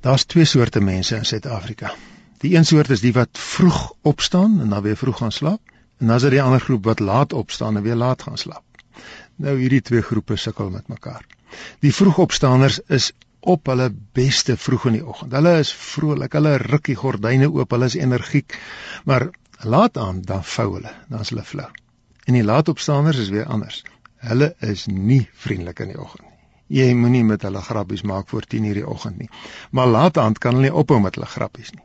Daar's twee soorte mense in Suid-Afrika. Die een soort is die wat vroeg opstaan en dan weer vroeg gaan slaap, en dan is daar die ander groep wat laat opstaan en weer laat gaan slaap. Nou hierdie twee groepe sukkel met mekaar. Die vroegopstaaners is op hulle beste vroeg in die oggend. Hulle is vrolik, hulle ruk die gordyne oop, hulle is energiek. Maar laat aan dan vou hulle, dan is hulle flou. En die laatopstaaners is weer anders. Hulle is nie vriendelik in die oggend nie. Jy moenie met hulle grappies maak voor 10:00 die oggend nie. Maar laat aan kan hulle nie ophou met hulle grappies nie.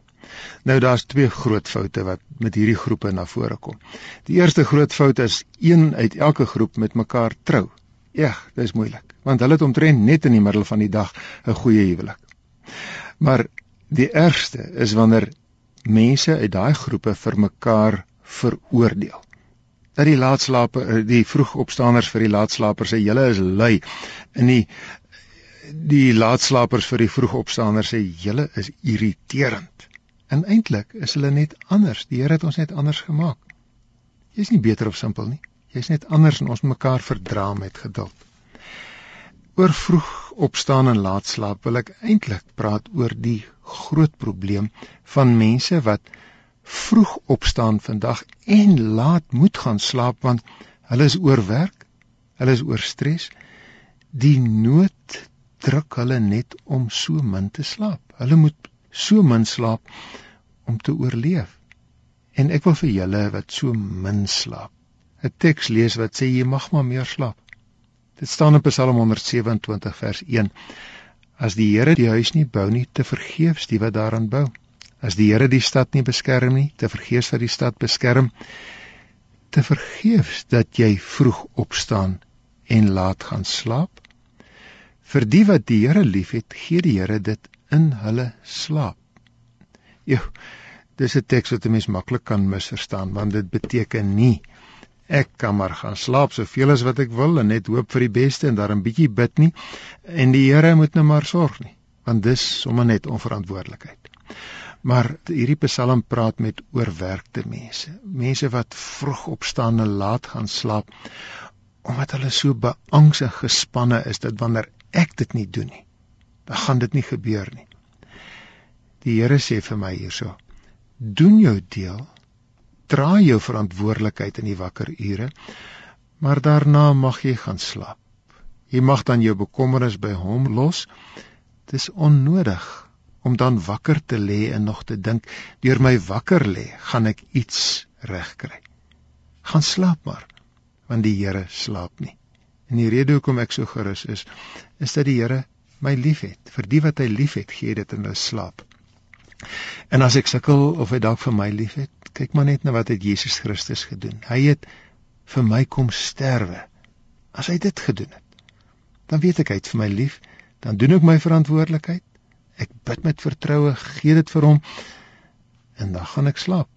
Nou daar's twee groot foute wat met hierdie groepe na vore kom. Die eerste groot fout is een uit elke groep met mekaar trou. Ja, dis moeilik, want hulle het omtrent net in die middel van die dag 'n goeie huwelik. Maar die ergste is wanneer mense uit daai groepe vir mekaar veroordeel. Dat die laatslaper eh, die vroegopstaaners vir die laatslapers sê julle is lui en die die laatslapers vir die vroegopstaaners sê julle is irriterend. En eintlik is hulle net anders. Die Here het ons net anders gemaak. Jy's nie beter of simpel nie. Jy's net anders en ons mekaar verdra met geduld. Oor vroeg opstaan en laat slaap wil ek eintlik praat oor die groot probleem van mense wat vroeg opstaan vandag en laat moet gaan slaap want hulle is oorwerk, hulle is oor stres. Die nood druk hulle net om so min te slaap. Hulle moet so min slaap om te oorleef. En ek wil vir julle wat so min slaap, 'n teks lees wat sê jy mag maar meer slaap. Dit staan in Psalm 127 vers 1. As die Here die huis nie bou nie, te vergeefs die wat daaraan bou. As die Here die stad nie beskerm nie, te vergeefs wat die stad beskerm. Te vergeefs dat jy vroeg opstaan en laat gaan slaap. Vir die wat die Here liefhet, gee die Here dit in hulle slaap. Jo, dis 'n teks wat 'n mens maklik kan misverstaan want dit beteken nie ek kan maar gaan slaap soveel as wat ek wil en net hoop vir die beste en daarin bietjie bid nie en die Here moet nou maar sorg nie want dis sommer net onverantwoordelikheid. Maar hierdie Psalm praat met oorwerkte mense, mense wat vroeg opstaan en laat gaan slaap omdat hulle so beangs en gespanne is dat wanneer ek dit nie doen nie dan gaan dit nie gebeur nie. Die Here sê vir my hierso: Doen jou deel. Dra jou verantwoordelikheid in die wakker ure, maar daarna mag jy gaan slaap. Jy mag dan jou bekommernis by hom los. Dis onnodig om dan wakker te lê en nog te dink, deur my wakker lê, gaan ek iets regkry. Gaan slaap maar, want die Here slaap nie. En die rede hoekom ek so gerus is, is dat die Here my liefhet. Vir die wat hy liefhet, gee dit in hulle slaap. En as ek sukkel of hy dalk vir my liefhet, kyk maar net na wat het Jesus Christus gedoen. Hy het vir my kom sterwe. As hy dit gedoen het, dan weet ek hy het vir my lief, dan doen ek my verantwoordelikheid. Ek bid met vertroue, gee dit vir hom en dan gaan ek slaap.